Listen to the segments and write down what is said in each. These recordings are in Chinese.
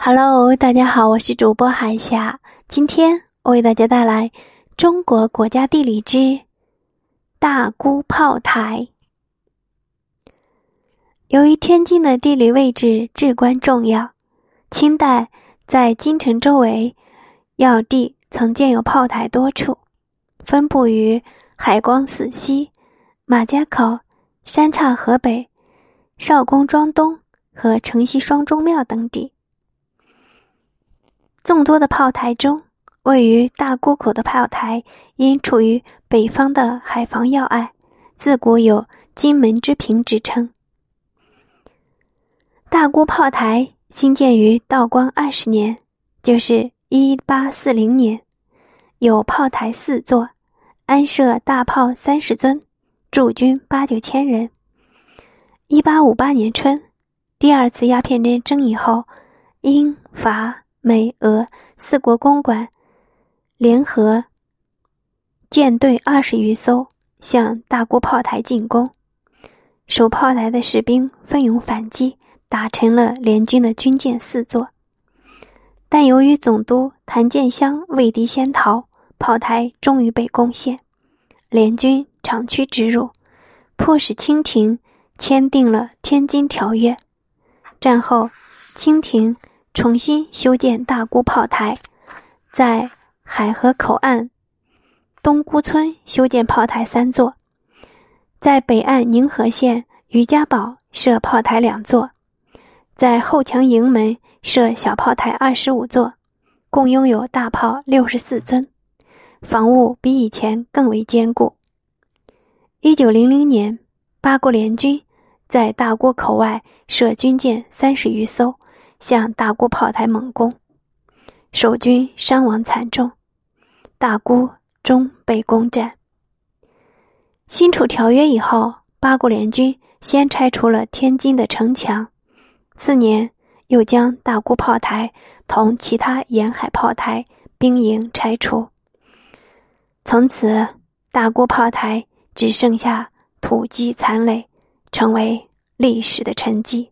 Hello，大家好，我是主播海霞。今天我为大家带来中国国家地理之大沽炮台。由于天津的地理位置至关重要，清代在京城周围要地曾建有炮台多处，分布于海光寺西、马家口、三岔河北、少公庄东和城西双钟庙等地。众多的炮台中，位于大沽口的炮台，因处于北方的海防要隘，自古有“金门之屏”之称。大沽炮台兴建于道光二十年，就是一八四零年，有炮台四座，安设大炮三十尊，驻军八九千人。一八五八年春，第二次鸦片战争以后，英法。美、俄四国公馆联合舰队二十余艘向大沽炮台进攻，守炮台的士兵奋勇反击，打沉了联军的军舰四座。但由于总督谭建湘畏敌先逃，炮台终于被攻陷，联军长驱直入，迫使清廷签订了《天津条约》。战后，清廷。重新修建大沽炮台，在海河口岸东沽村修建炮台三座，在北岸宁河县于家堡设炮台两座，在后墙营门设小炮台二十五座，共拥有大炮六十四尊，防务比以前更为坚固。一九零零年，八国联军在大沽口外设军舰三十余艘。向大沽炮台猛攻，守军伤亡惨重，大沽终被攻占。辛丑条约以后，八国联军先拆除了天津的城墙，次年又将大沽炮台同其他沿海炮台兵营拆除。从此，大沽炮台只剩下土积残垒，成为历史的沉寂。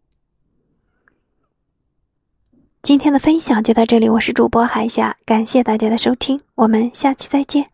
今天的分享就到这里，我是主播海霞，感谢大家的收听，我们下期再见。